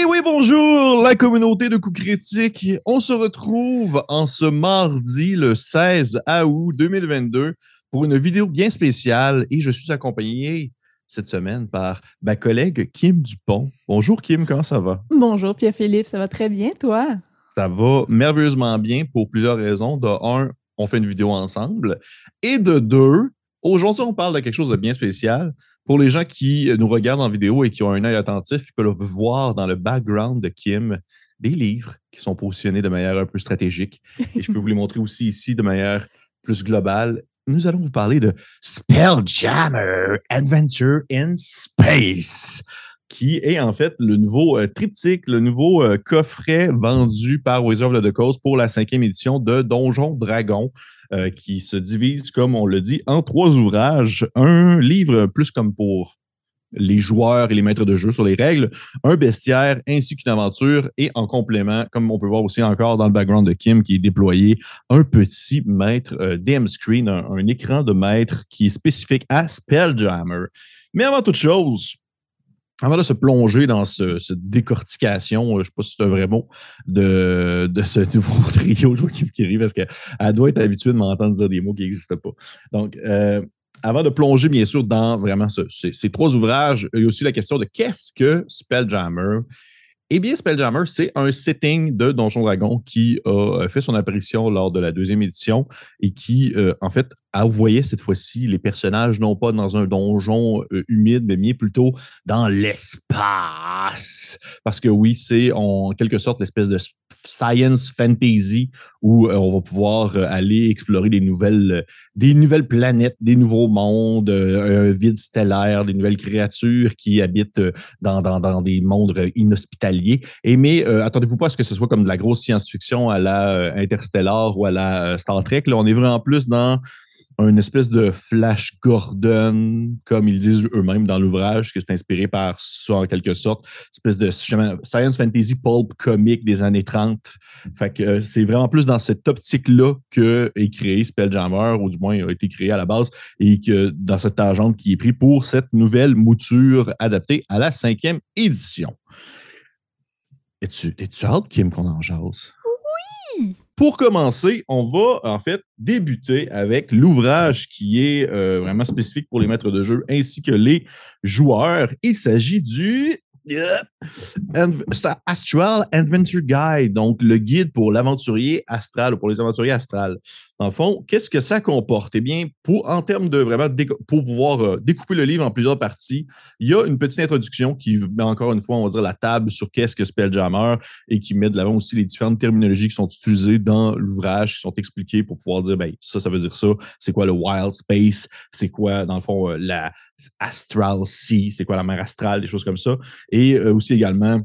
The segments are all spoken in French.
Et oui, bonjour, la communauté de coups critiques. On se retrouve en ce mardi, le 16 août 2022, pour une vidéo bien spéciale. Et je suis accompagné cette semaine par ma collègue Kim Dupont. Bonjour Kim, comment ça va? Bonjour Pierre-Philippe, ça va très bien, toi? Ça va merveilleusement bien pour plusieurs raisons. De un, on fait une vidéo ensemble. Et de deux, aujourd'hui, on parle de quelque chose de bien spécial. Pour les gens qui nous regardent en vidéo et qui ont un œil attentif, ils peuvent voir dans le background de Kim des livres qui sont positionnés de manière un peu stratégique. Et je peux vous les montrer aussi ici de manière plus globale. Nous allons vous parler de Spelljammer Adventure in Space, qui est en fait le nouveau euh, triptyque, le nouveau euh, coffret vendu par Wizard of the Coast pour la cinquième édition de Donjon Dragon. Euh, qui se divise, comme on le dit, en trois ouvrages. Un livre plus comme pour les joueurs et les maîtres de jeu sur les règles, un bestiaire ainsi qu'une aventure et en complément, comme on peut voir aussi encore dans le background de Kim qui est déployé, un petit maître euh, DM screen, un, écran de maître qui est spécifique à Spelljammer. Mais avant toute chose, avant de se plonger dans cette décortication, je ne sais pas si c'est un vrai mot, de, ce nouveau trio qui, qui parce qu'elle doit être habituée de m'entendre dire des mots qui n'existent pas. Donc, euh, avant de plonger, bien sûr, dans vraiment ces trois ouvrages, il y a aussi la question de qu'est-ce que Spelljammer? Eh bien, Spelljammer, c'est un setting de Donjon Dragon qui a fait son apparition lors de la deuxième édition et qui, euh, en fait, envoyait cette fois-ci les personnages non pas dans un donjon euh, humide, mais bien plutôt dans l'espace. Parce que oui, c'est en quelque sorte l'espèce de science fantasy où euh, on va pouvoir aller explorer des nouvelles, des nouvelles planètes, des nouveaux mondes, un vide stellaire, des nouvelles créatures qui habitent dans, dans, dans des mondes inhospitaliers et mais euh, attendez-vous pas à ce que ce soit comme de la grosse science-fiction à la euh, Interstellar ou à la euh, Star Trek. Là, on est vraiment plus dans une espèce de Flash Gordon, comme ils disent eux-mêmes dans l'ouvrage, que c'est inspiré par ça en quelque sorte, espèce de science fantasy pulp comique des années 30. Fait que c'est vraiment plus dans cette optique-là que est créé Spelljammer, ou du moins a été créé à la base, et que dans cette tangente qui est pris pour cette nouvelle mouture adaptée à la cinquième édition. Es-tu hâte, Kim, qu'on en jase? Pour commencer, on va en fait débuter avec l'ouvrage qui est euh, vraiment spécifique pour les maîtres de jeu ainsi que les joueurs. Il s'agit du c'est Astral Adventure Guide, donc le guide pour l'aventurier astral ou pour les aventuriers astrales. Dans fond, qu'est-ce que ça comporte? Eh bien, pour, en termes de vraiment, pour pouvoir euh, découper le livre en plusieurs parties, il y a une petite introduction qui met encore une fois, on va dire, la table sur qu'est-ce que Spelljammer et qui met de l'avant aussi les différentes terminologies qui sont utilisées dans l'ouvrage, qui sont expliquées pour pouvoir dire, ben, ça, ça veut dire ça. C'est quoi le wild space? C'est quoi, dans le fond, euh, la astral sea? C'est quoi la mer astrale? Des choses comme ça. Et euh, aussi également,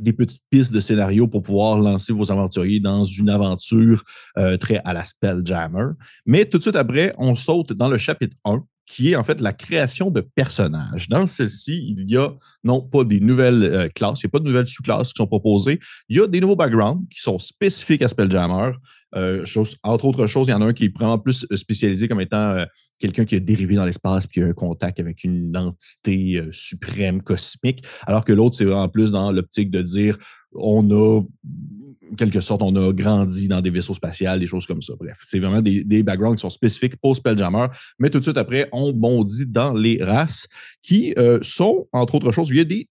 des petites pistes de scénario pour pouvoir lancer vos aventuriers dans une aventure euh, très à la Spelljammer. Mais tout de suite après, on saute dans le chapitre 1 qui est en fait la création de personnages. Dans celle-ci, il y a non pas des nouvelles euh, classes, il n'y a pas de nouvelles sous-classes qui sont proposées, il y a des nouveaux backgrounds qui sont spécifiques à Spelljammer. Euh, entre autres choses, il y en a un qui est vraiment plus spécialisé comme étant quelqu'un qui a dérivé dans l'espace puis qui a un contact avec une entité suprême cosmique, alors que l'autre, c'est vraiment plus dans l'optique de dire on a quelque sorte, on a grandi dans des vaisseaux spatials, des choses comme ça. Bref, c'est vraiment des, backgrounds qui sont spécifiques pour Spelljammer. Mais tout de suite après, on bondit dans les races qui euh, sont, entre autres choses, il y a des.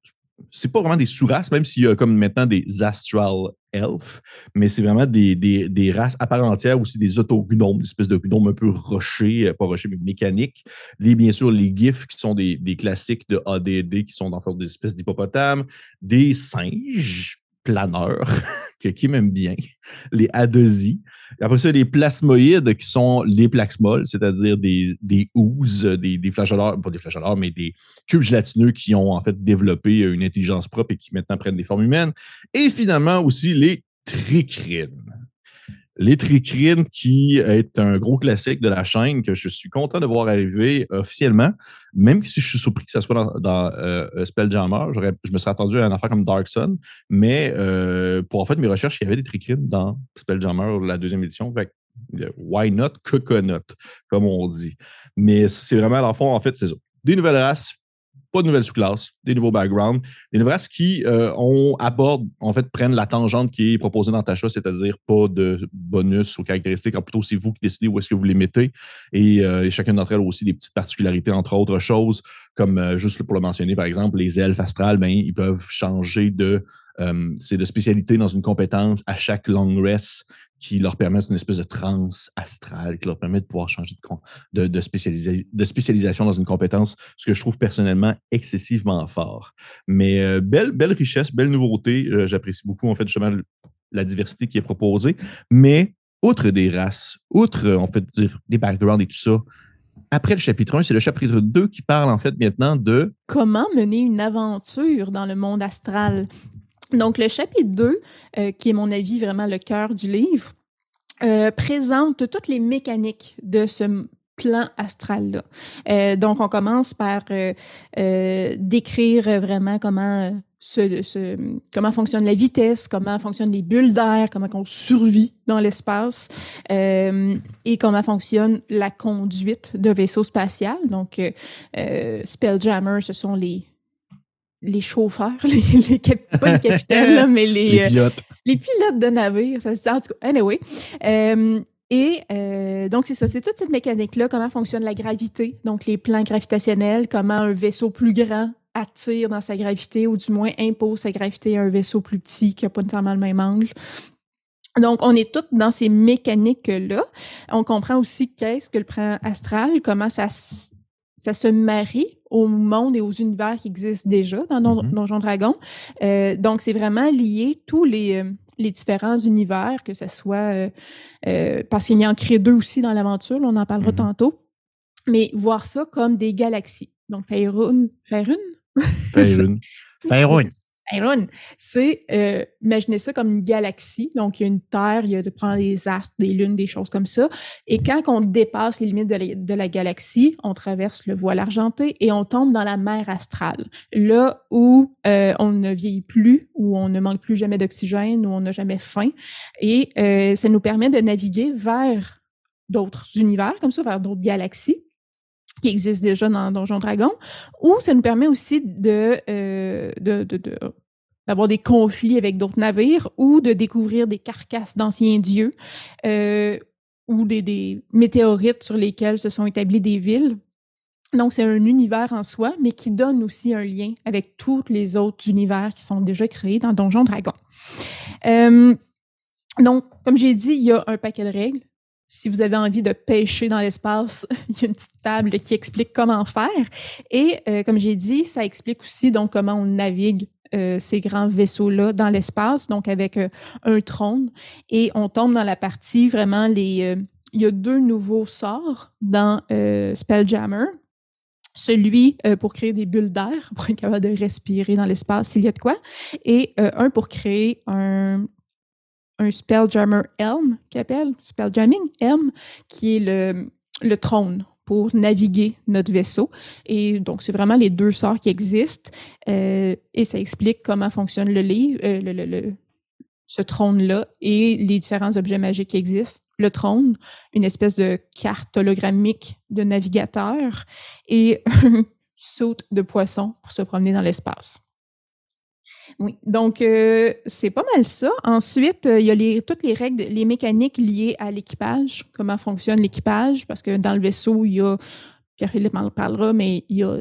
C'est pas vraiment des sous-races, même s'il y a comme maintenant des astral elf, mais c'est vraiment des, races à part entière, aussi des autognomes, des espèces de gnomes un peu rochers, euh, pas rochers, mais mécaniques. Les, bien sûr, les gifs qui sont des, classiques de ADD qui sont dans des espèces d'hippopotames, des singes planeurs, que qui m'aime bien, les adosies. Après ça, les plasmoïdes qui sont les plaxmols, c'est-à-dire des, des des, des flageoleurs, pas des flageoleurs, mais des cubes gélatineux qui ont en fait développé une intelligence propre et qui maintenant prennent des formes humaines. Et finalement aussi les tricrines. Les tricrines, qui est un gros classique de la chaîne que je suis content de voir arriver officiellement, même si je suis surpris que ça soit dans, dans euh, Spelljammer. Je me serais attendu à un affaire comme Dark Sun, mais euh, pour en fait mes recherches, il y avait des tricrines dans Spelljammer, la deuxième édition. Fait, why not? Coconut, comme on dit. Mais c'est vraiment, à fond, en fait, c'est ça. Des nouvelles races, pas de nouvelles sous-classes, des nouveaux backgrounds, des nouvelles races qui euh, on en fait, prennent la tangente qui est proposée dans Tasha, c'est-à-dire pas de bonus ou caractéristiques, plutôt c'est vous qui décidez où est-ce que vous les mettez. Et, euh, chacune d'entre elles a aussi des petites particularités, entre autres choses, comme euh, juste pour le mentionner, par exemple, les elfes astrales, ben, ils peuvent changer de c'est de spécialité dans une compétence à chaque long rest qui leur permettent une espèce de transe astrale, qui leur permet de pouvoir changer de, spécialisation dans une compétence, ce que je trouve personnellement excessivement fort. Mais euh, belle, belle richesse, belle nouveauté. Euh, j'apprécie beaucoup, en fait, justement, la diversité qui est proposée. Mais outre des races, outre, en fait, dire, des backgrounds et tout ça, après le chapitre 1, c'est le chapitre 2 qui parle en fait maintenant de... Comment mener une aventure dans le monde astral? Donc, le chapitre 2, euh, qui est, mon avis, vraiment le cœur du livre, euh, présente toutes les mécaniques de ce plan astral-là. Euh, donc, on commence par décrire vraiment comment, ce, comment fonctionne la vitesse, comment fonctionnent les bulles d'air, comment on survit dans l'espace et comment fonctionne la conduite de vaisseau spatial. Donc, Spelljammer, ce sont les les chauffeurs, les, pas les capitaines, mais les, les euh, pilotes. les pilotes de navire. Ça se dit, en tout cas, anyway. Euh, et euh, donc, c'est ça, c'est toute cette mécanique-là, comment fonctionne la gravité, donc les plans gravitationnels, comment un vaisseau plus grand attire dans sa gravité ou du moins impose sa gravité à un vaisseau plus petit qui n'a pas nécessairement le même angle. Donc, on est toutes dans ces mécaniques-là. On comprend aussi qu'est-ce que le plan astral, comment ça, ça se marie au monde et aux univers qui existent déjà dans Don mm-hmm. Donjon Dragon. Euh, donc, c'est vraiment lié tous les, euh, les différents univers, que ce soit euh, parce qu'il y en crée deux aussi dans l'aventure, on en parlera mm-hmm. tantôt, mais voir ça comme des galaxies. Donc, Faerun, Faerun? Faerun. Faerun. Iron, c'est euh, imaginez ça comme une galaxie. Donc, il y a une Terre, il y a de prendre des astres, des lunes, des choses comme ça. Et quand on dépasse les limites de la, galaxie, on traverse le voile argenté et on tombe dans la mer astrale, là où euh, on ne vieillit plus, où on ne manque plus jamais d'oxygène, où on n'a jamais faim. Et euh, ça nous permet de naviguer vers d'autres univers, comme ça, vers d'autres galaxies qui existent déjà dans Donjon Dragon, ou ça nous permet aussi de, euh, de, de, d'avoir des conflits avec d'autres navires ou de découvrir des carcasses d'anciens dieux euh, ou des, des, météorites sur lesquels se sont établies des villes. Donc, c'est un univers en soi, mais qui donne aussi un lien avec tous les autres univers qui sont déjà créés dans Donjon Dragon. Euh, donc, comme j'ai dit, il y a un paquet de règles. Si vous avez envie de pêcher dans l'espace, il y a une petite table qui explique comment faire. Et euh, comme j'ai dit, ça explique aussi donc comment on navigue euh, ces grands vaisseaux-là dans l'espace, donc avec euh, un trône. Et on tombe dans la partie vraiment les. il y a deux nouveaux sorts dans Spelljammer. Celui pour créer des bulles d'air, pour être capable de respirer dans l'espace s'il y a de quoi, et un pour créer un, un Spelljammer Helm, qui appelle Spelljamming Helm, qui est le, le trône pour naviguer notre vaisseau. Et donc, c'est vraiment les deux sorts qui existent. Euh, et ça explique comment fonctionne le livre, euh, le, le, ce trône-là et les différents objets magiques qui existent. Le trône, une espèce de carte hologrammique de navigateur et un saute de poisson pour se promener dans l'espace. Oui, donc euh, c'est pas mal ça. Ensuite, euh, il y a les, toutes les règles, les mécaniques liées à l'équipage, comment fonctionne l'équipage, parce que dans le vaisseau, il y a, Pierre-Philippe en parlera, mais il y a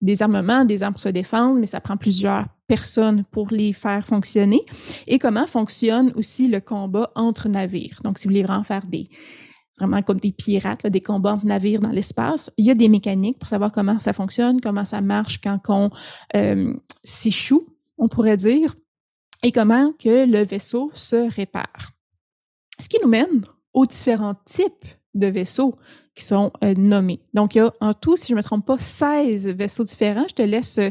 des armements, des armes pour se défendre, mais ça prend plusieurs personnes pour les faire fonctionner. Et comment fonctionne aussi le combat entre navires. Donc, si vous voulez vraiment faire des vraiment comme des pirates, des combats entre navires dans l'espace, il y a des mécaniques pour savoir comment ça fonctionne, comment ça marche quand on euh, s'échoue on pourrait dire, et comment que le vaisseau se répare. Ce qui nous mène aux différents types de vaisseaux qui sont euh, nommés. Donc, il y a en tout, si je ne me trompe pas, 16 vaisseaux différents. Je te laisse euh,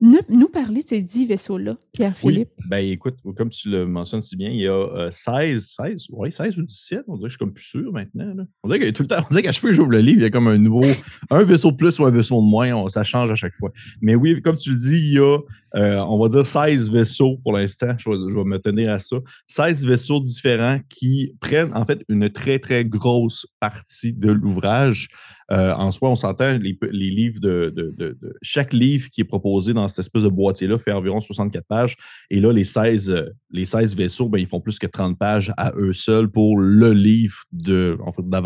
nous, parler de ces dix vaisseaux-là, Pierre-Philippe? Oui, ben écoute, comme tu le mentionnes si bien, il y a 16, 16, ouais, 16 ou 17, on dirait que je suis comme plus sûr maintenant. On dirait que tout le temps, on dirait qu'à chaque fois que j'ouvre le livre, il y a comme un nouveau, un vaisseau de plus ou un vaisseau de moins, ça change à chaque fois. Mais oui, comme tu le dis, il y a, euh, on va dire 16 vaisseaux pour l'instant, je, vais me tenir à ça. 16 vaisseaux différents qui prennent en fait une très, très grosse partie de l'ouvrage. Euh, en soi, on s'entend, les, livres de, Chaque livre qui est proposé dans cette espèce de boîtier-là fait environ 64 pages. Et là, les 16, euh, les 16 vaisseaux, ben, ils font plus que 30 pages à eux seuls pour le livre de. En fait, pas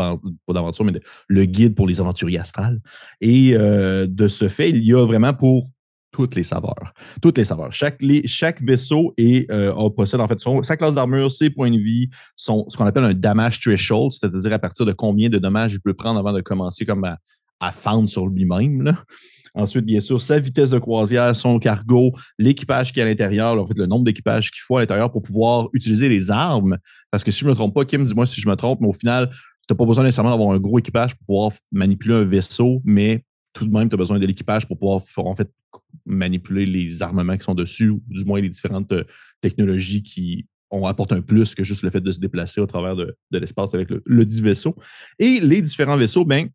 d'aventure, mais le guide pour les aventuriers astrales. Et euh, de ce fait, il y a vraiment pour toutes les saveurs. Toutes les saveurs. Chaque, chaque vaisseau est, possède en fait son, sa classe d'armure, ses points de vie, ce qu'on appelle un damage threshold, c'est-à-dire à partir de combien de dommages il peut prendre avant de commencer comme à, à fendre sur lui-même. Ensuite, bien sûr, sa vitesse de croisière, son cargo, l'équipage qui est à l'intérieur, en fait, le nombre d'équipages qu'il faut à l'intérieur pour pouvoir utiliser les armes. Parce que si je ne me trompe pas, Kim, dis-moi si je me trompe, mais au final, tu n'as pas besoin nécessairement d'avoir un gros équipage pour pouvoir manipuler un vaisseau, mais tout de même, tu as besoin de l'équipage pour pouvoir en fait manipuler les armements qui sont dessus, ou du moins les différentes euh, technologies qui ont apportent un plus que juste le fait de se déplacer au travers de, l'espace avec le, le, dit vaisseau. Et les différents vaisseaux, ben,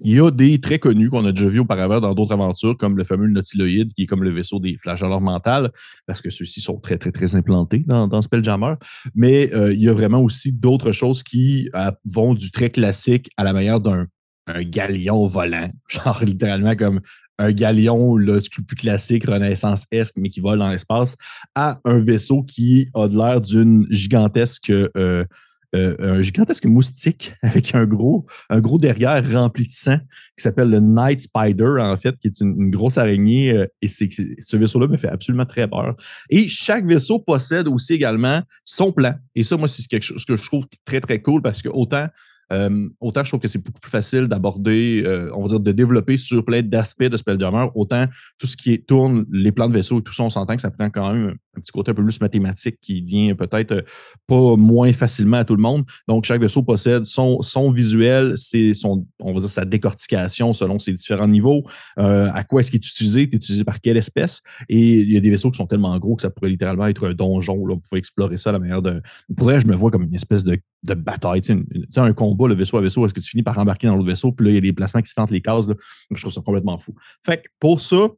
il y a des très connus qu'on a déjà vus auparavant dans d'autres aventures, comme le fameux Nautiloïde, qui est comme le vaisseau des flageoleurs mentales, parce que ceux-ci sont très, très, très implantés dans, Spelljammer. Mais euh, il y a vraiment aussi d'autres choses qui euh, vont du très classique à la manière d'un un galion volant. Genre littéralement comme un galion le plus classique, renaissance-esque, mais qui vole dans l'espace, à un vaisseau qui a de l'air d'une gigantesque euh, un gigantesque moustique avec un gros, gros derrière rempli de sang qui s'appelle le Night Spider, en fait, qui est une, grosse araignée. Euh, et ce vaisseau-là me fait absolument très peur. Et chaque vaisseau possède aussi également son plan. Et ça, moi, c'est quelque chose que je trouve très, très cool parce que autant euh, autant je trouve que c'est beaucoup plus facile d'aborder, euh, on va dire, de développer sur plein d'aspects de Spelljammer, autant tout ce qui tourne les plans de vaisseau et tout ça, on s'entend que ça prend quand même un petit côté un peu plus mathématique qui vient peut-être euh, pas moins facilement à tout le monde. Donc, chaque vaisseau possède son, son visuel, c'est son, on va dire, sa décortication selon ses différents niveaux. à quoi est-ce qu'il est utilisé? est utilisé par quelle espèce? Et il y a des vaisseaux qui sont tellement gros que ça pourrait littéralement être un donjon. Là. Vous pouvez explorer ça à la manière de. Pour je me vois comme une espèce de, de bataille, tu sais, un combat le vaisseau à vaisseau, est-ce que tu finis par embarquer dans l'autre vaisseau, puis là, il y a des placements qui se font les cases. Je trouve ça complètement fou. Fait que pour ça,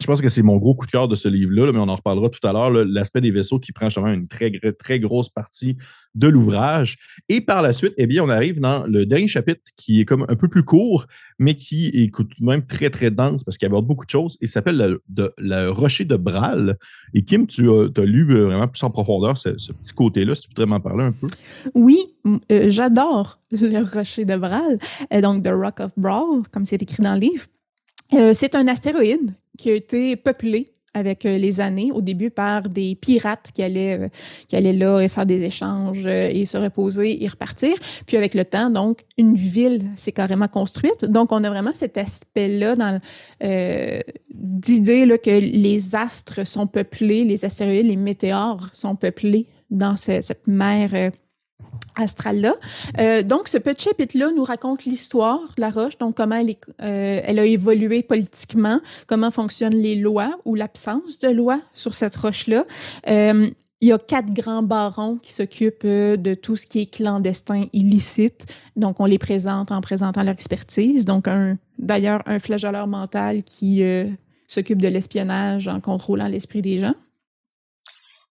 je pense que c'est mon gros coup de cœur de ce livre-là, mais on en reparlera tout à l'heure. L'aspect des vaisseaux qui prend justement une très, très grosse partie de l'ouvrage. Et par la suite, eh bien, on arrive dans le dernier chapitre qui est comme un peu plus court, mais qui est tout de même très, très dense parce qu'il aborde beaucoup de choses. Il s'appelle le, Rocher de Bral. Et Kim, tu as, lu euh, vraiment plus en profondeur ce, petit côté-là, si tu voudrais m'en parler un peu. Oui, euh, j'adore le Rocher de Bral, euh, donc The Rock of Bral, comme c'est écrit dans le livre. c'est un astéroïde qui a été peuplé avec euh, les années, au début par des pirates qui allaient, euh, qui allaient là et faire des échanges euh, et se reposer et repartir. Puis avec le temps, donc, une ville s'est carrément construite. Donc, on a vraiment cet aspect-là dans euh, d'idée que les astres sont peuplés, les astéroïdes, les météores sont peuplés dans cette mer astrale-là. Euh, donc, ce petit chapitre-là nous raconte l'histoire de la roche, donc comment elle, euh, elle, a évolué politiquement, comment fonctionnent les lois ou l'absence de lois sur cette roche-là. Euh, il y a quatre grands barons qui s'occupent de tout ce qui est clandestin, illicite. Donc, on les présente en présentant leur expertise. Donc, d'ailleurs, un flageoleur mental qui s'occupe de l'espionnage en contrôlant l'esprit des gens.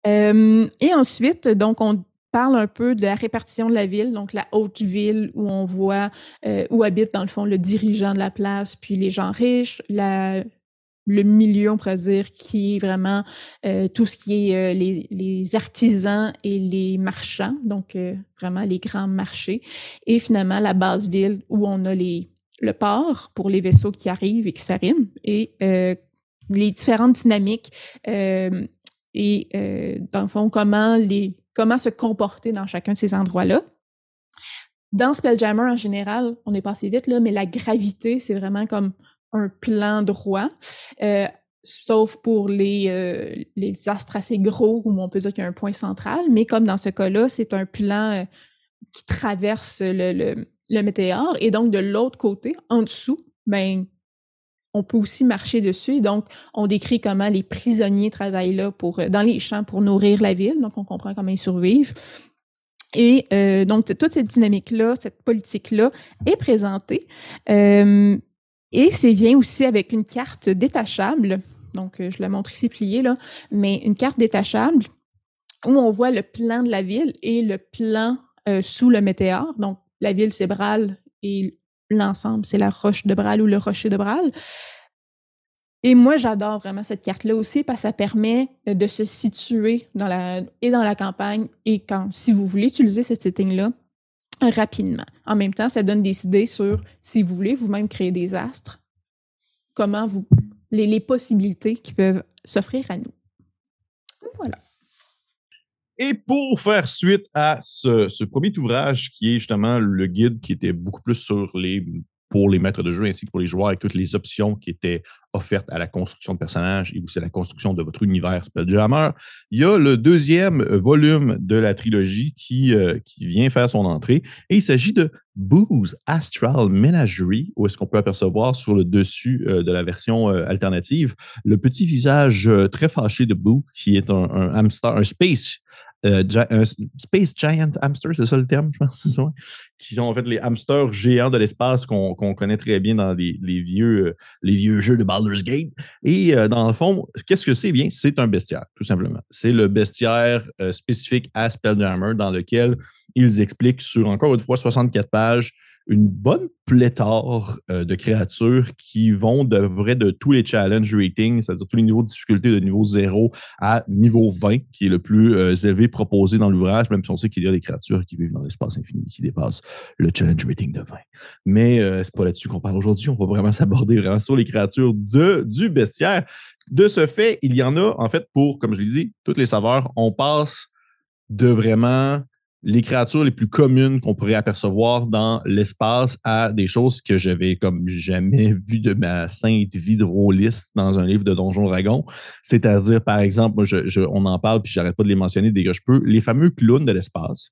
et ensuite, donc, on parle un peu de la répartition de la ville, donc la haute ville où on voit euh, où habite dans le fond le dirigeant de la place, puis les gens riches, le milieu, on pourrait dire, qui est vraiment euh, tout ce qui est euh, les, artisans et les marchands, donc vraiment les grands marchés, et finalement la base ville où on a les le port pour les vaisseaux qui arrivent et qui s'arriment, et les différentes dynamiques et dans le fond comment les comment se comporter dans chacun de ces endroits-là. Dans Spelljammer, en général, on est passé vite, là, mais la gravité, c'est vraiment comme un plan droit. Euh, sauf pour les, euh, les astres assez gros où on peut dire qu'il y a un point central, mais comme dans ce cas-là, c'est un plan euh, qui traverse le, le, le, météore. Et donc, de l'autre côté, en dessous, ben, on peut aussi marcher dessus. Donc, on décrit comment les prisonniers travaillent là pour, dans les champs pour nourrir la ville. Donc, on comprend comment ils survivent. Et euh, donc, toute cette dynamique-là, cette politique-là est présentée. Euh, et c'est vient aussi avec une carte détachable. Donc, euh, je la montre ici pliée, là. Mais une carte détachable où on voit le plan de la ville et le plan sous le météore. Donc, la ville, c'est Bral et l'ensemble, c'est la roche de Bral ou le rocher de Bral. Et moi, j'adore vraiment cette carte-là aussi parce que ça permet euh, de se situer dans la, et dans la campagne et quand, si vous voulez utiliser ce setting-là, rapidement. En même temps, ça donne des idées sur si vous voulez vous-même créer des astres, comment vous, les, les possibilités qui peuvent s'offrir à nous. Voilà. Et pour faire suite à ce, premier ouvrage qui est justement le guide qui était beaucoup plus sur les pour les maîtres de jeu ainsi que pour les joueurs avec toutes les options qui étaient offertes à la construction de personnages et aussi à la construction de votre univers Spelljammer. Il y a le deuxième volume de la trilogie qui, euh, vient faire son entrée et il s'agit de Boo's Astral Menagerie, où est-ce qu'on peut apercevoir sur le dessus euh, de la version euh, alternative le petit visage très fâché de Boo, qui est un hamster, un space euh, un Space Giant Hamster, c'est ça le terme, je pense, ça, qui sont en fait les hamsters géants de l'espace qu'on connaît très bien dans les, vieux, euh, les vieux jeux de Baldur's Gate. Et euh, dans le fond, qu'est-ce que c'est? Bien, c'est un bestiaire, tout simplement. C'est le bestiaire spécifique à Spelljammer dans lequel ils expliquent sur encore une fois 64 pages une bonne pléthore euh, de créatures qui vont de vrai de tous les challenge ratings, c'est-à-dire tous les niveaux de difficulté de niveau 0 à niveau 20, qui est le plus euh, élevé proposé dans l'ouvrage, même si on sait qu'il y a des créatures qui vivent dans l'espace infini qui dépassent le challenge rating de 20. Mais euh, c'est pas là-dessus qu'on parle aujourd'hui. On va vraiment s'aborder vraiment sur les créatures de, du bestiaire. De ce fait, il y en a, en fait, pour, comme je l'ai dit, toutes les saveurs. On passe de vraiment les créatures les plus communes qu'on pourrait apercevoir dans l'espace à des choses que j'avais comme jamais vues de ma sainte vie de dans un livre de Donjon Dragon. C'est-à-dire, par exemple, on en parle, puis j'arrête pas de les mentionner dès que je peux, les fameux clowns de l'espace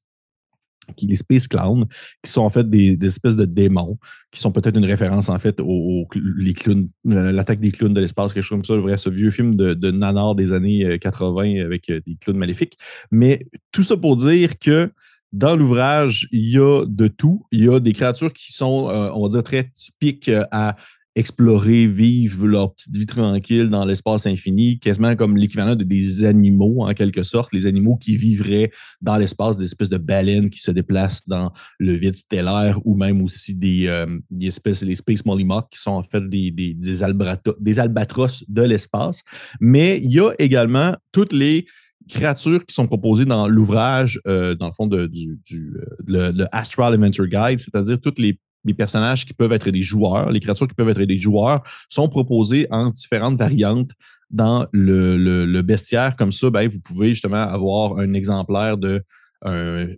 qui les Space Clowns, qui sont en fait des, espèces de démons, qui sont peut-être une référence en fait aux, clowns, euh, l'attaque des clowns de l'espace, quelque chose comme ça, vrai, ce vieux film de, de des années 80 euh, avec euh, des clowns maléfiques. Mais tout ça pour dire que dans l'ouvrage, il y a de tout. Il y a des créatures qui sont, euh, on va dire, très typiques euh, à explorer, vivre leur petite vie tranquille dans l'espace infini, quasiment comme l'équivalent de des animaux, en quelque sorte, les animaux qui vivraient dans l'espace, des espèces de baleines qui se déplacent dans le vide stellaire, ou même aussi des, euh, des espèces, les Space Mollymock, qui sont en fait des, des, des, des albatros de l'espace. Mais il y a également toutes les créatures qui sont proposées dans l'ouvrage, euh, dans le fond, de, du, du euh, le, Astral Adventure Guide, c'est-à-dire tous les, personnages qui peuvent être des joueurs, les créatures qui peuvent être des joueurs, sont proposées en différentes variantes dans le, le, bestiaire. Comme ça, ben, vous pouvez justement avoir un exemplaire de un,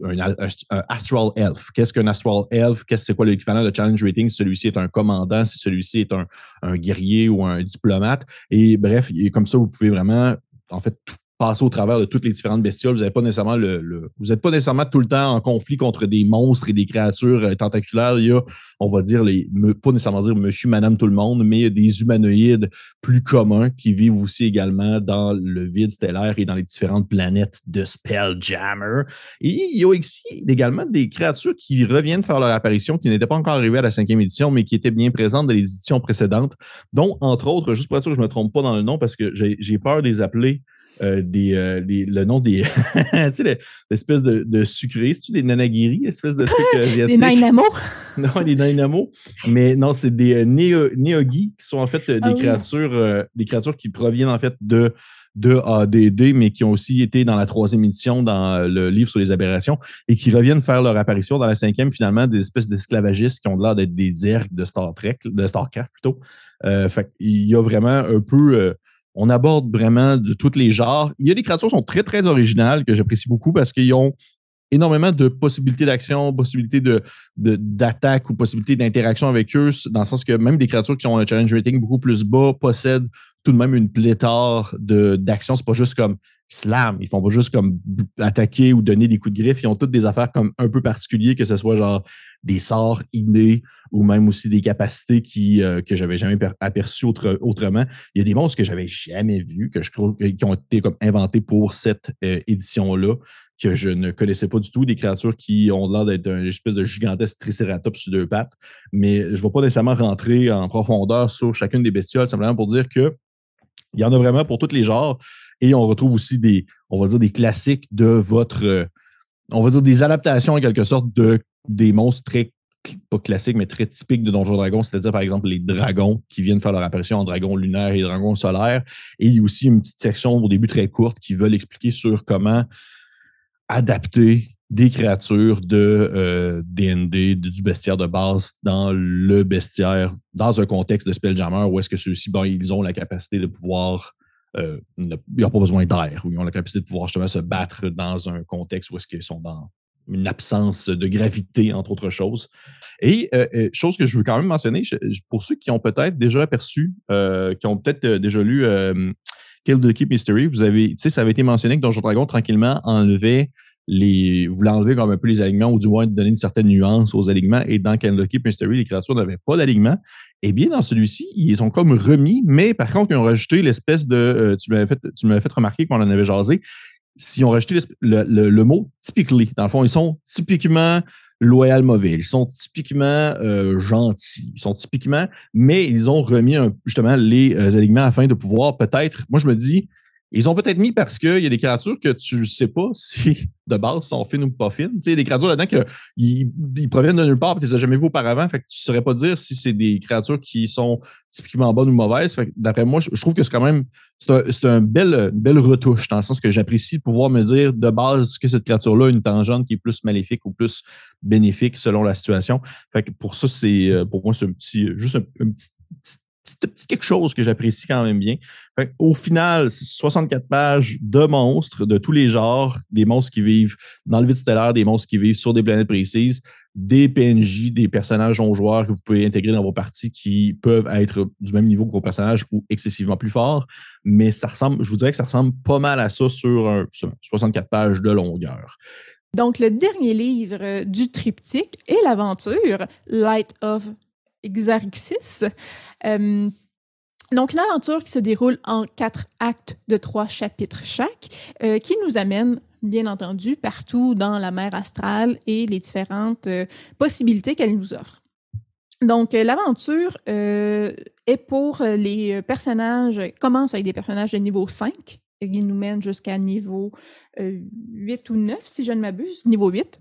Astral Elf. Qu'est-ce qu'un Astral Elf? Qu'est-ce c'est quoi l'équivalent de Challenge Rating si celui-ci est un commandant, si celui-ci est un, un, guerrier ou un diplomate? Et bref, comme ça, vous pouvez vraiment en fait passer au travers de toutes les différentes bestioles. Vous n'êtes pas nécessairement le, vous êtes pas nécessairement tout le temps en conflit contre des monstres et des créatures euh, tentaculaires. Il y a, on va dire, les, pas nécessairement dire monsieur, madame, tout le monde, mais il y a des humanoïdes plus communs qui vivent aussi également dans le vide stellaire et dans les différentes planètes de Spelljammer. Et il y a aussi également des créatures qui reviennent faire leur apparition, qui n'étaient pas encore arrivées à la cinquième édition, mais qui étaient bien présentes dans les éditions précédentes, dont, entre autres, juste pour être sûr que je ne me trompe pas dans le nom, parce que j'ai peur de les appeler euh, euh, des, le nom des. tu sais, l'espèce de, de sucré. C'est-tu des nanagiri, espèce de truc euh, asiatique? des dynamos? non, des dynamos. Mais non, c'est des néogis qui sont en fait des, ah créatures, des créatures qui proviennent en fait de de ADD, mais qui ont aussi été dans la troisième édition dans le livre sur les aberrations et qui reviennent faire leur apparition dans la cinquième, finalement, des espèces d'esclavagistes qui ont l'air d'être des ergs de Star Trek, de Starcraft plutôt. fait il y a vraiment un peu on aborde vraiment de tous les genres. Il y a des créatures qui sont très, très originales que j'apprécie beaucoup parce qu'ils ont énormément de possibilités d'action, possibilités de, d'attaque ou possibilités d'interaction avec eux, dans le sens que même des créatures qui ont un challenge rating beaucoup plus bas possèdent tout de même une pléthore d'actions. C'est pas juste comme slam. Ils font pas juste comme attaquer ou donner des coups de griffe. Ils ont toutes des affaires comme un peu particuliers, que ce soit genre des sorts innés ou même aussi des capacités qui, euh, que j'avais jamais aperçues autrement. Il y a des monstres que j'avais jamais vus, que je qui ont été comme inventés pour cette euh, édition-là, que je ne connaissais pas du tout. Des créatures qui ont l'air d'être une espèce de gigantesque tricératops sur deux pattes. Mais je ne vais pas nécessairement rentrer en profondeur sur chacune des bestioles, simplement pour dire que il y en a vraiment pour tous les genres. Et on retrouve aussi des, on va dire, des classiques de votre, on va dire des adaptations en quelque sorte de des monstres très pas classiques, mais très typiques de Donjons Dragons, c'est-à-dire par exemple les dragons qui viennent faire leur apparition en dragons lunaires et dragons solaires. Et il y a aussi une petite section au début très courte qui veulent expliquer sur comment adapter des créatures de DND, euh, du bestiaire de base dans le bestiaire, dans un contexte de Spelljammer où est-ce que ceux-ci, bon, ils ont la capacité de pouvoir euh, ils n'ont pas besoin d'air, ou ils ont la capacité de pouvoir justement se battre dans un contexte où est-ce qu'ils sont dans une absence de gravité, entre autres choses. Et euh, chose que je veux quand même mentionner, pour ceux qui ont peut-être déjà aperçu, qui ont peut-être déjà lu Kill the Keep Mystery, vous avez, tu sais, ça avait été mentionné que Donjon Dragon tranquillement enlevait les, voulait enlever comme un peu les alignements ou du moins donner une certaine nuance aux alignements. Et dans Keep Mystery, les créatures n'avaient pas d'alignement. Eh bien, dans celui-ci, ils ont comme remis, mais par contre, ils ont rajouté l'espèce de. Euh, tu m'avais fait, tu m'avais fait remarquer qu'on en avait jasé. S'ils ont rajouté le, le, mot typically, dans le fond, ils sont typiquement loyal mauvais, ils sont typiquement euh, gentils, ils sont typiquement, mais ils ont remis justement les euh, alignements afin de pouvoir peut-être. Moi, je me dis, ils ont peut-être mis parce qu'il y a des créatures que tu ne sais pas si de base sont fines ou pas fines. Tu sais, des créatures là-dedans qui ils, proviennent de nulle part et tu les as jamais vues auparavant. Fait que tu ne saurais pas dire si c'est des créatures qui sont typiquement bonnes ou mauvaises. d'après moi, je, trouve que c'est quand même c'est un, une belle, retouche dans le sens que j'apprécie de pouvoir me dire de base que cette créature-là a une tangente qui est plus maléfique ou plus bénéfique selon la situation. Fait que pour ça, c'est euh, pour moi, c'est un petit, juste un, petit petit quelque chose que j'apprécie quand même bien. Au final, 64 pages de monstres de tous les genres, des monstres qui vivent dans le vide stellaire, des monstres qui vivent sur des planètes précises, des PNJ, des personnages joueurs que vous pouvez intégrer dans vos parties qui peuvent être du même niveau que vos personnages ou excessivement plus forts. Mais ça ressemble, je vous dirais que ça ressemble pas mal à ça sur un, 64 pages de longueur. Donc, le dernier livre du triptyque est l'aventure Light of Exarixis. Euh, donc, une aventure qui se déroule en quatre actes de trois chapitres chaque, euh, qui nous amène, bien entendu, partout dans la mer astrale et les différentes euh, possibilités qu'elle nous offre. Donc, l'aventure est pour les personnages, commence avec des personnages de niveau 5, et qui nous mène jusqu'à niveau 8 ou 9, si je ne m'abuse, niveau 8.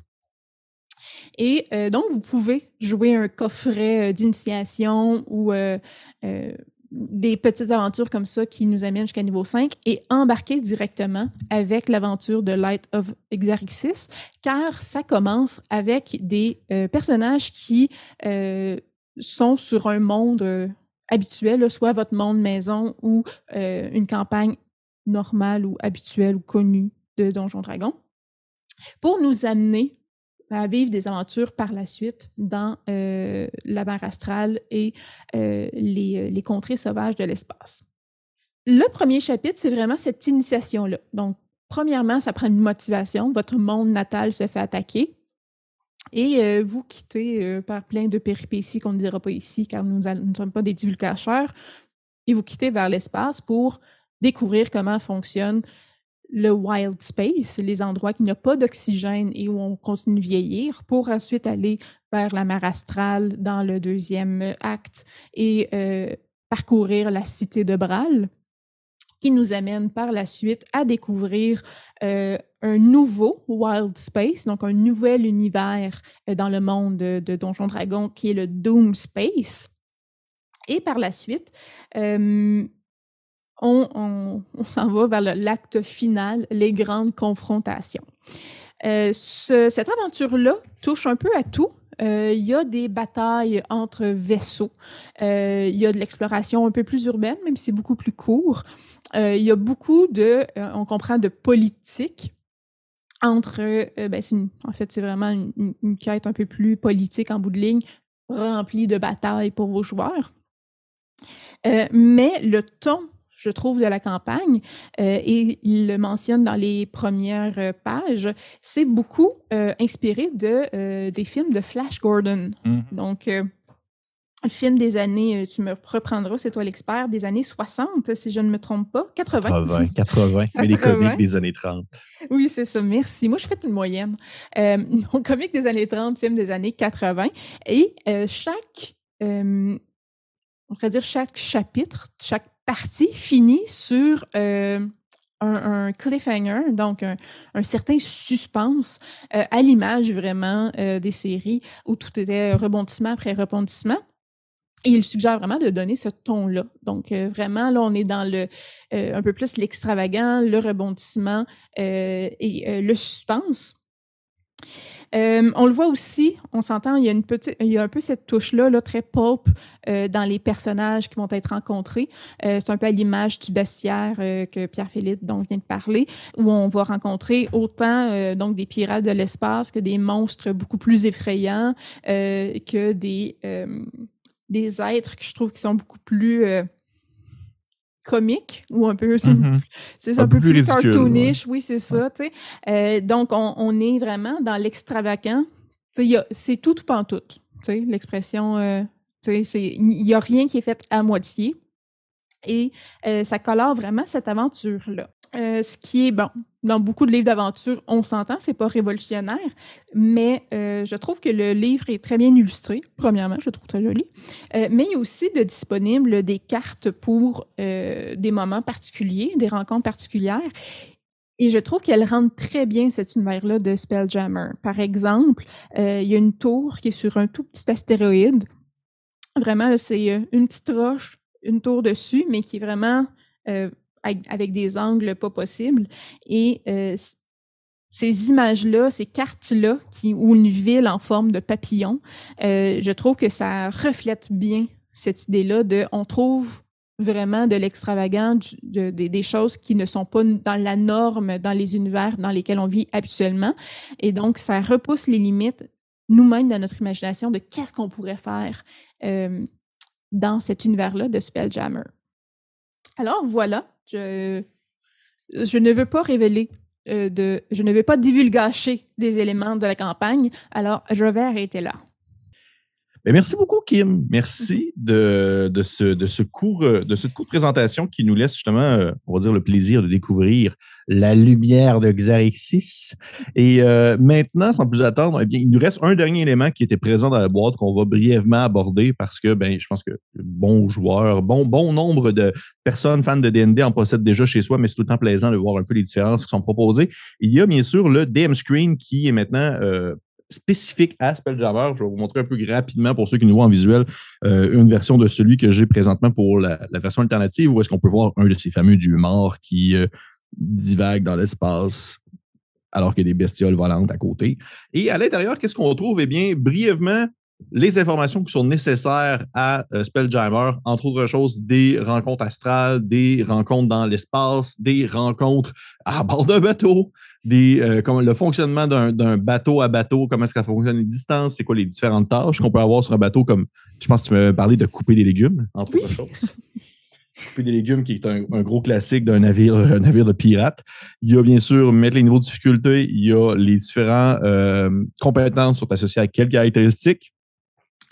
Et euh, donc, vous pouvez jouer un coffret euh, d'initiation ou euh, des petites aventures comme ça qui nous amènent jusqu'à niveau 5 et embarquer directement avec l'aventure de Light of Exarixis, car ça commence avec des personnages qui sont sur un monde habituel, soit votre monde maison ou une campagne normale ou habituelle ou connue de Donjon Dragon, pour nous amener à vivre des aventures par la suite dans euh, la mer astrale et euh, les, euh, les, contrées sauvages de l'espace. Le premier chapitre, c'est vraiment cette initiation-là. Donc, premièrement, ça prend une motivation. Votre monde natal se fait attaquer. Et vous quittez par plein de péripéties qu'on ne dira pas ici, car nous, ne sommes pas des divulgateurs, et vous quittez vers l'espace pour découvrir comment fonctionne le wild space, les endroits qui n'ont pas d'oxygène et où on continue de vieillir, pour ensuite aller vers la mer astrale dans le deuxième acte et euh, parcourir la cité de Bral, qui nous amène par la suite à découvrir euh, un nouveau wild space, donc un nouvel univers euh, dans le monde de, de Donjon Dragon, qui est le Doom Space. Et par la suite, on, s'en va vers l'acte final, les grandes confrontations. Euh, cette aventure-là touche un peu à tout. Euh, il y a des batailles entre vaisseaux. Euh, il y a de l'exploration un peu plus urbaine, même si c'est beaucoup plus court. il y a beaucoup de, on comprend, de politique entre, ben en fait, c'est vraiment une, une, quête un peu plus politique en bout de ligne, remplie de batailles pour vos joueurs. mais le ton je trouve, de la campagne, euh, et il le mentionne dans les premières euh, pages, c'est beaucoup euh, inspiré de, des films de Flash Gordon. Mhm. Donc, le film des années, tu me reprendras, c'est toi l'expert, des années 60, si je ne me trompe pas, 80. 80, 80, mais les 80. comiques des années 30. Oui, c'est ça, merci. Moi, je fais une moyenne. Donc, comique des années 30, film des années 80. Et chaque, on pourrait dire chaque chapitre, chaque partie finit sur euh, un, cliffhanger, donc un, certain suspense euh, à l'image vraiment euh, des séries où tout était rebondissement après rebondissement. Et il suggère vraiment de donner ce ton-là. Donc, vraiment, là, on est dans le un peu plus l'extravagant, le rebondissement et le suspense. Euh, on le voit aussi, on s'entend, il y a une petite, il y a un peu cette touche-là, là, très pulp, euh, dans les personnages qui vont être rencontrés. Euh, c'est un peu à l'image du bestiaire euh, que Pierre-Philippe vient de parler, où on va rencontrer autant donc des pirates de l'espace que des monstres beaucoup plus effrayants, que des des êtres que je trouve qui sont beaucoup plus comiques ou un peu c'est Un un, peu plus cartoonish, oui, c'est ça, tu sais. Euh, donc, on, on est vraiment dans l'extravagant. Tu sais, c'est tout ou pas en tout, tu sais, l'expression, euh, tu sais, c'est- il n'y a rien qui est fait à moitié. Et euh, ça colore vraiment cette aventure-là. Ce qui est, bon, dans beaucoup de livres d'aventure, on s'entend, c'est pas révolutionnaire, mais euh, je trouve que le livre est très bien illustré, premièrement, je le trouve très joli. Euh, mais il y a aussi de disponibles des cartes pour euh, des moments particuliers, des rencontres particulières. Et je trouve qu'elles rendent très bien cet univers-là de Spelljammer. Par exemple, il y a une tour qui est sur un tout petit astéroïde. Vraiment, c'est une petite roche, une tour dessus, mais qui est vraiment avec, des angles pas possibles. Et euh, ces images-là, ces cartes-là, ou une ville en forme de papillon, euh, je trouve que ça reflète bien cette idée-là de on trouve vraiment de l'extravagant, de- des choses qui ne sont pas dans la norme, dans les univers dans lesquels on vit habituellement. Et donc, ça repousse les limites nous-mêmes dans notre imagination de qu'est-ce qu'on pourrait faire euh, dans cet univers-là de Spelljammer. Alors voilà, je, ne veux pas révéler euh, de, je ne veux pas divulgacher des éléments de la campagne, alors vais arrêter là. Ben, merci beaucoup, Kim. Merci de, ce, de, euh, de cette courte présentation qui nous laisse justement, euh, on va dire, le plaisir de découvrir la lumière de Xarexis. Et euh, maintenant, sans plus attendre, eh bien, il nous reste un dernier élément qui était présent dans la boîte qu'on va brièvement aborder parce que ben, je pense que bon joueur, bon, bon nombre de personnes fans de D&D en possèdent déjà chez soi, mais c'est tout le temps plaisant de voir un peu les différences qui sont proposées. Il y a bien sûr le DM Screen qui est maintenant euh, spécifique à Spelljammer. Je vais vous montrer un peu rapidement pour ceux qui nous voient en visuel euh, une version de celui que j'ai présentement pour la, version alternative où est-ce qu'on peut voir un de ces fameux dieux morts qui euh, divague dans l'espace alors qu'il y a des bestioles volantes à côté. Et à l'intérieur, qu'est-ce qu'on trouve? Eh bien, brièvement, les informations qui sont nécessaires à euh, Spelljammer, entre autres choses, des rencontres astrales, des rencontres dans l'espace, des rencontres à bord d'un bateau, des, euh, comme le fonctionnement d'un bateau à bateau, comment est-ce que ça fonctionne les distances, c'est quoi les différentes tâches qu'on peut avoir sur un bateau, comme je pense que tu m'avais parlé de couper des légumes, entre Oui. autres choses. couper des légumes, qui est un, un gros classique d'un navire, un navire de pirate. Il y a bien sûr mettre les niveaux de difficulté, il y a les différentes euh, compétences sont associées à quelles caractéristiques?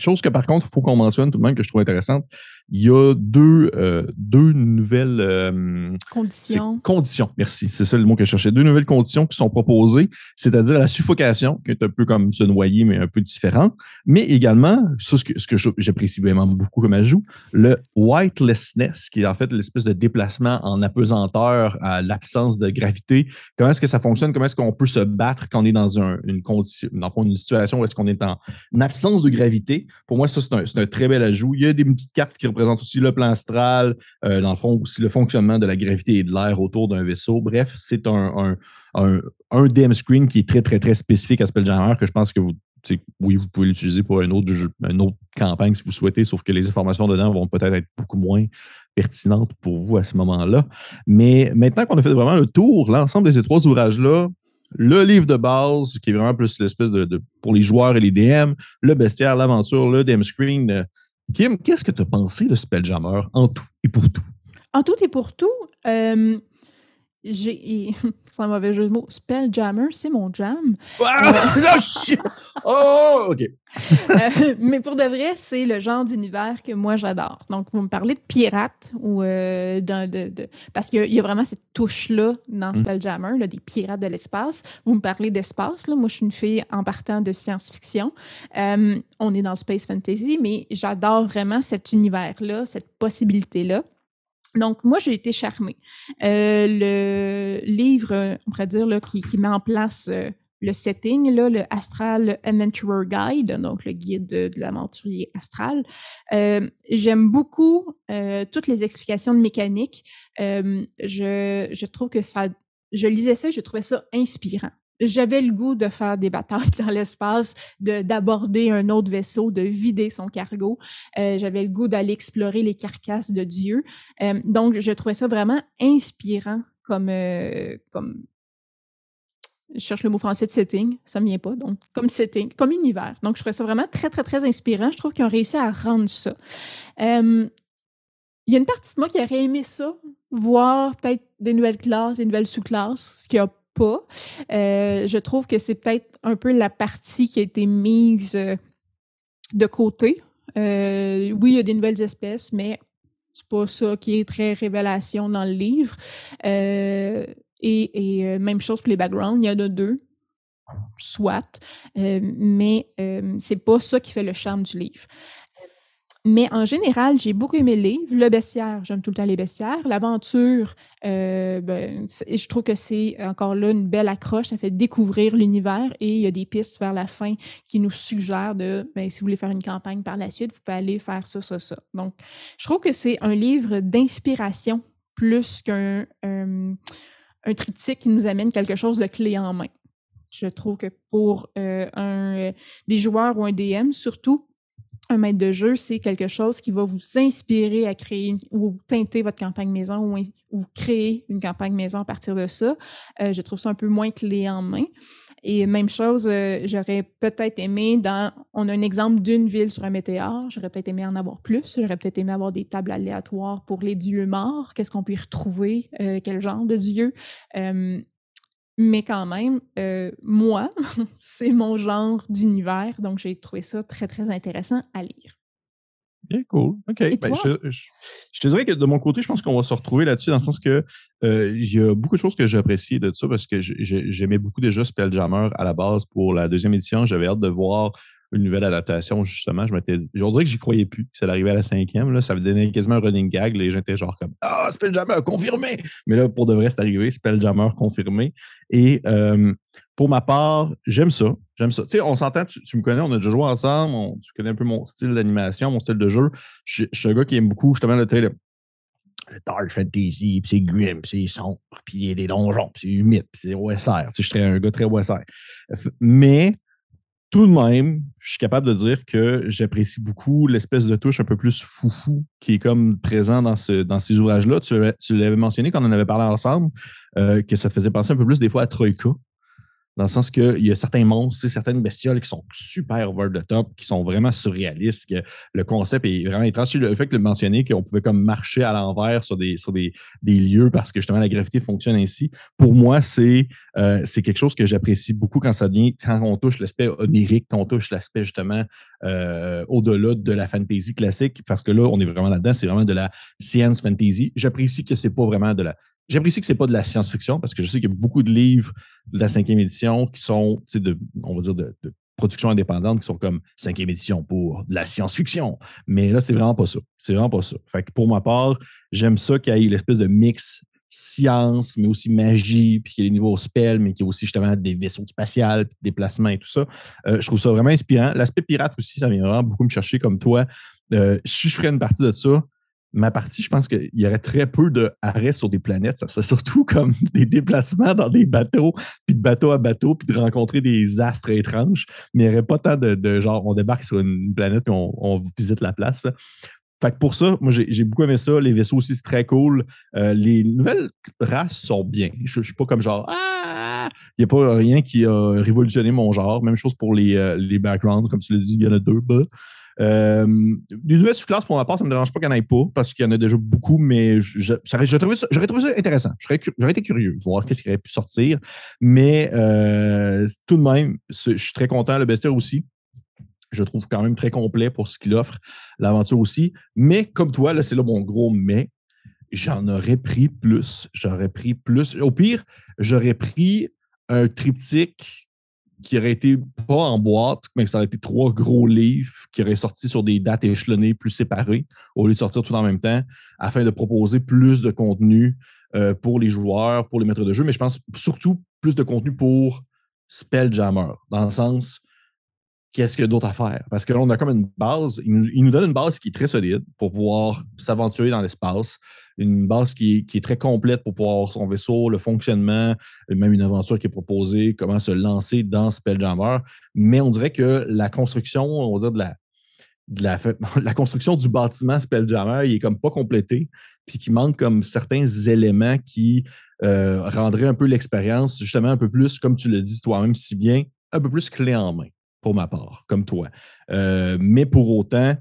Chose que par contre, il faut qu'on mentionne tout de même que je trouve intéressante. Il y a deux, euh, deux nouvelles euh, Conditions. conditions. Merci, c'est ça le mot que je cherchais. Deux nouvelles conditions qui sont proposées, c'est-à-dire la suffocation, qui est un peu comme se noyer, mais un peu différent, mais également, ça, ce que, ce que je- j'apprécie vraiment beaucoup comme ajout, le whitelessness, qui est en fait l'espèce de déplacement en apesanteur à l'absence de gravité. Comment est-ce que ça fonctionne? Comment est-ce qu'on peut se battre quand on est dans un- une condition, dans le fond, une situation où est-ce qu'on est en absence de gravité? Pour moi, ça, c'est un, un très bel ajout. Il y a des petites cartes qui représentent aussi le plan astral, euh, dans le fond, aussi le fonctionnement de la gravité et de l'air autour d'un vaisseau. Bref, c'est un, un, DM screen qui est très, très, très spécifique à Spelljammer que je pense que vous, oui, vous pouvez l'utiliser pour autre une autre campagne si vous souhaitez, sauf que les informations dedans vont peut-être être beaucoup moins pertinentes pour vous à ce moment-là. Mais maintenant qu'on a fait vraiment le tour, l'ensemble de ces trois ouvrages-là, le livre de base, qui est vraiment plus l'espèce de, de- pour les joueurs et les DM, le bestiaire, l'aventure, le DM screen. Kim, qu'est-ce que tu as pensé de Spelljammer en tout et pour tout? En tout et pour tout, euh, j'ai. C'est un mauvais jeu de mots. Spelljammer, c'est mon jam. Ah! oh, OK. Euh, mais pour de vrai, c'est le genre d'univers que moi j'adore. Donc, vous me parlez de pirates ou euh, de, de, Parce qu'il y, a vraiment cette touche-là dans mm. Spelljammer, là, des pirates de l'espace. Vous me parlez d'espace. Là. Moi, je suis une fille en partant de science-fiction. Euh, on est dans le space fantasy, mais j'adore vraiment cet univers-là, cette possibilité-là. Donc, moi, j'ai été charmée. Euh, le livre, on pourrait dire, là, qui, met en place euh, le setting, là, le Astral Adventurer Guide, donc le guide de, l'aventurier astral. Euh, J'aime beaucoup toutes les explications de mécanique. Je, je trouve que ça... Je lisais ça, je trouvais ça inspirant j'avais le goût de faire des batailles dans l'espace, d'aborder un autre vaisseau, de vider son cargo. Euh, j'avais le goût d'aller explorer les carcasses de Dieu. Euh, donc, je trouvais ça vraiment inspirant comme, euh, comme je cherche le mot français de setting, ça ne vient pas, donc comme setting, comme univers. Donc, je trouvais ça vraiment très, très, très inspirant. Je trouve qu'ils ont réussi à rendre ça. il y a une partie de moi qui aurait aimé ça, voir peut-être des nouvelles classes, des nouvelles sous-classes, ce qui a Euh, je trouve que c'est peut-être un peu la partie qui a été mise euh, de côté. Euh, oui, il y a des nouvelles espèces, mais c'est pas ça qui est très révélation dans le livre. et, même chose pour les backgrounds, il y en a deux, soit, mais c'est pas ça qui fait le charme du livre. Mais en général, j'ai beaucoup aimé le livre. Le bestiaire, j'aime tout le temps les bestiaires. L'aventure, euh, ben, je trouve que c'est encore là une belle accroche. Ça fait découvrir l'univers et il y a des pistes vers la fin qui nous suggèrent de, ben, si vous voulez faire une campagne par la suite, vous pouvez aller faire ça, ça, ça. Donc, je trouve que c'est un livre d'inspiration plus qu'un euh, un triptyque qui nous amène quelque chose de clé en main. Je trouve que pour euh, un, des joueurs ou un DM, surtout, un maître de jeu, c'est quelque chose qui va vous inspirer à créer ou teinter votre campagne maison ou, créer une campagne maison à partir de ça. Euh, je trouve ça un peu moins clé en main. Et même chose, euh, j'aurais peut-être aimé dans, on a un exemple d'une ville sur un météore, j'aurais peut-être aimé en avoir plus, j'aurais peut-être aimé avoir des tables aléatoires pour les dieux morts, qu'est-ce qu'on peut y retrouver, euh, quel genre de dieu. Mais quand même, euh, moi, c'est mon genre d'univers, donc j'ai trouvé ça très, très intéressant à lire. Bien, cool. OK. Ben, je, te dirais que de mon côté, je pense qu'on va se retrouver là-dessus, dans le sens que euh, il y a beaucoup de choses que j'ai appréciées de ça, parce que j'aimais beaucoup déjà Spelljammer à la base pour la deuxième édition. J'avais hâte de voir une nouvelle adaptation, justement. Je m'étais dit, je dirais que j'y croyais plus, que ça arrivait à la cinquième. Là, ça me donnait quasiment un running gag. Les gens étaient genre comme Ah, Spelljammer confirmé! Mais là, pour de vrai, c'est arrivé, Spelljammer confirmé. Et euh, pour ma part, j'aime ça. J'aime ça. Tu sais, on s'entend, tu, me connais, on a déjà joué ensemble, tu connais un peu mon style d'animation, mon style de jeu. Je, suis un gars qui aime beaucoup justement le, le, le dark fantasy, puis c'est grim, puis c'est sombre, puis il y a des donjons, puis c'est humide, puis c'est OSR. Tu sais, je suis un gars très OSR. Mais tout de même, je suis capable de dire que j'apprécie beaucoup l'espèce de touche un peu plus foufou qui est comme présent dans, ce, dans ces ouvrages-là. Tu, tu l'avais mentionné quand on en avait parlé ensemble, euh, que ça te faisait penser un peu plus des fois à Troika dans le sens qu'il y a certains monstres, certaines bestioles qui sont super over the top, qui sont vraiment surréalistes, que le concept est vraiment étrange. Le fait que le mentionner qu'on pouvait comme marcher à l'envers sur des, sur des, des, lieux parce que justement la gravité fonctionne ainsi, pour moi, c'est euh, quelque chose que j'apprécie beaucoup quand ça devient, quand on touche l'aspect onirique, quand on touche l'aspect justement euh, au-delà de la fantasy classique, parce que là, on est vraiment là-dedans, c'est vraiment de la science fantasy. J'apprécie que c'est pas vraiment de la J'apprécie que c'est pas de la science-fiction parce que je sais qu'il y a beaucoup de livres de la cinquième édition qui sont, de, on va dire, de, production indépendante qui sont comme cinquième édition pour de la science-fiction. Mais là, c'est vraiment pas ça. C'est vraiment pas ça. Fait que pour ma part, j'aime ça qu'il y ait l'espèce de mix science, mais aussi magie, puis qu'il y ait des niveaux spell, mais qu'il y ait aussi justement des vaisseaux spatials, des déplacements et tout ça. Euh, je trouve ça vraiment inspirant. L'aspect pirate aussi, ça vient vraiment beaucoup me chercher comme toi. Euh, si je ferais une partie de ça, ma partie, je pense qu'il y aurait très peu d'arrêts sur des planètes. Ça serait surtout comme des déplacements dans des bateaux, puis de bateau à bateau, puis de rencontrer des astres étranges. Mais il n'y aurait pas tant de, genre, on débarque sur une planète et on, visite la place. Fait que pour ça, moi, j'ai beaucoup aimé ça. Les vaisseaux aussi, c'est très cool. Euh, les nouvelles races sont bien. Je ne suis pas comme genre, ah, il n'y a pas rien qui a révolutionné mon genre. Même chose pour les, euh, les backgrounds, comme tu l'as dit, il y en a deux. Bah. Euh, des nouvelles sous-classes, pour ma part, ça ne me dérange pas qu'il n'y en ait pas, parce qu'il y en a déjà beaucoup, mais j'aurais trouvé, ça, intéressant. J'aurais été curieux de voir qu'est-ce qui aurait pu sortir. Mais euh, tout de même, je suis très content. Le bestiaire aussi. Je trouve quand même très complet pour ce qu'il offre. L'aventure aussi. Mais comme toi, là, c'est là mon gros mais. J'en aurais pris plus. J'aurais pris plus. Au pire, j'aurais pris un triptyque qui aurait été pas en boîte, mais ça aurait été trois gros livres qui auraient sorti sur des dates échelonnées plus séparées, au lieu de sortir tout en même temps, afin de proposer plus de contenu euh, pour les joueurs, pour les maîtres de jeu, mais je pense surtout plus de contenu pour Spelljammer, dans le sens qu'est-ce qu'il y a d'autre à faire? Parce que là, on a comme une base, il nous, donne une base qui est très solide pour pouvoir s'aventurer dans l'espace, une base qui, est très complète pour pouvoir son vaisseau, le fonctionnement, même une aventure qui est proposée, comment se lancer dans Spelljammer. Mais on dirait que la construction, on va dire de la, de la, la construction du bâtiment Spelljammer, il est comme pas complété, puis qui manque comme certains éléments qui euh, rendraient un peu l'expérience, justement un peu plus, comme tu le dis toi-même si bien, un peu plus clé en main pour ma part, comme toi. Euh, mais pour autant,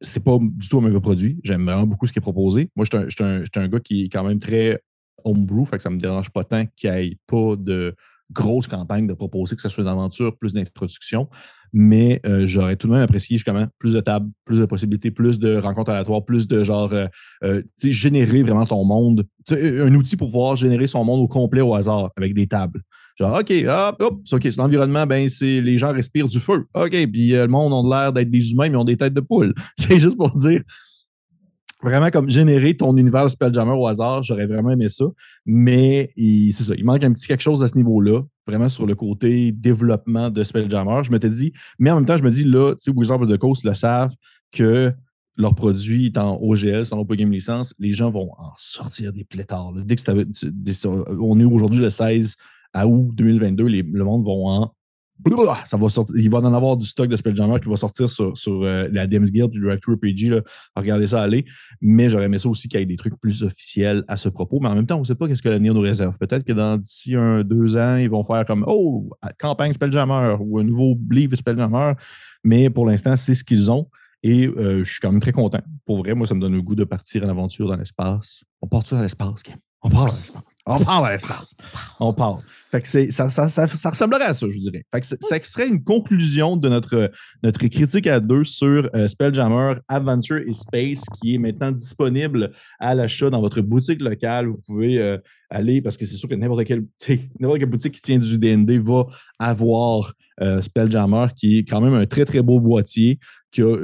c'est pas du tout un mauvais produit. J'aime vraiment beaucoup ce qui est proposé. Moi, je suis un, gars qui est quand même très homebrew, fait que ça me dérange pas tant qu'il n'y ait pas de grosse campagne de proposer, que ce soit une aventure, plus d'introduction. Mais euh, j'aurais tout de même apprécié justement plus de tables, plus de possibilités, plus de rencontres aléatoires, plus de genre, euh, tu sais, générer vraiment ton monde. un outil pour pouvoir générer son monde au complet au hasard avec des tables. Genre, OK, hop, hop, OK, c'est l'environnement, ben, c'est les gens respirent du feu. OK, puis euh, le monde a l'air d'être des humains, mais ont des têtes de poule. C'est juste pour dire, vraiment comme générer ton univers Spelljammer au hasard, j'aurais vraiment aimé ça. Mais c'est ça, il manque un petit quelque chose à ce niveau-là, vraiment sur le côté développement de Spelljammer. Je m'étais dit, mais en même temps, je me dis, là, tu sais, Wizard of the Coast le savent que leur produit est en OGL, sans pas game licence, les gens vont en sortir des plétards. Dès que on est aujourd'hui le 16 à août 2022, le monde va en. Ça va sortir, il va en avoir du stock de Spelljammer qui va sortir sur, euh, la Dems Guild du Drive Thru RPG. Regardez ça aller. Mais j'aurais aimé ça aussi qu'il y ait des trucs plus officiels à ce propos. Mais en même temps, on ne sait pas qu'est-ce que l'avenir nous réserve. Peut-être que dans d'ici un, deux ans, ils vont faire comme Oh, campagne Spelljammer ou un nouveau livre Spelljammer. Mais pour l'instant, c'est ce qu'ils ont. Et euh, je suis quand même très content. Pour vrai, moi, ça me donne le goût de partir en aventure dans l'espace. On part dans l'espace, On part dans l'espace. On part dans l'espace. On part. Fait que ça, ça, ça, ça, ressemblerait à ça, je dirais. Fait que ça serait une conclusion de notre, notre critique à deux sur euh, Spelljammer Adventure et Space, qui est maintenant disponible à l'achat dans votre boutique locale. Vous pouvez euh, aller, parce que c'est sûr que n'importe quelle, quelle, boutique qui tient du DND va avoir euh, Spelljammer, qui est quand même un très, très beau boîtier, qui a,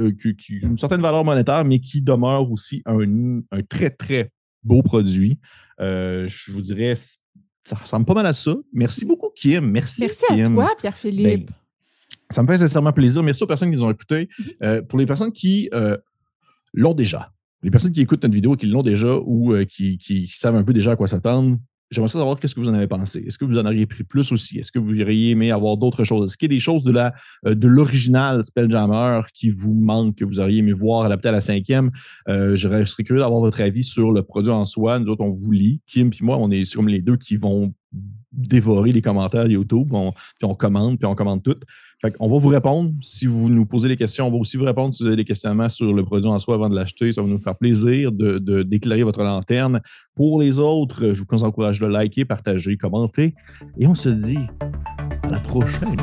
une certaine valeur monétaire, mais qui demeure aussi un, un très, très beau produit. je vous dirais ça ressemble pas mal à ça. Merci beaucoup, Kim. Merci. Merci à toi, Pierre-Philippe. Ben, ça me fait sincèrement plaisir. Merci aux personnes qui nous ont écoutés. Mhm. Euh, pour les personnes qui euh, l'ont déjà, les personnes qui écoutent notre vidéo et qui l'ont déjà ou euh, qui, qui, savent un peu déjà à quoi s'attendre, J'aimerais savoir qu'est-ce que vous en avez pensé. Est-ce que vous en auriez pris plus aussi? Est-ce que vous auriez aimé avoir d'autres choses? Est-ce qu'il y a des choses de la euh, de l'original Spelljammer qui vous manquent, que vous auriez aimé voir adapté à la cinquième? Euh, je serais curieux d'avoir votre avis sur le produit en soi. Nous autres, on vous lit. Kim et moi, on est comme les deux qui vont dévorer les commentaires YouTube. puis on commande, puis on commande tout on va vous répondre. Si vous nous posez des questions, on va aussi vous répondre si vous avez des questionnements sur le produit en soi avant de l'acheter. Ça va nous faire plaisir de, d'éclairer votre lanterne. Pour les autres, je vous encourage de liker, partager, commenter. Et on se dit à la prochaine.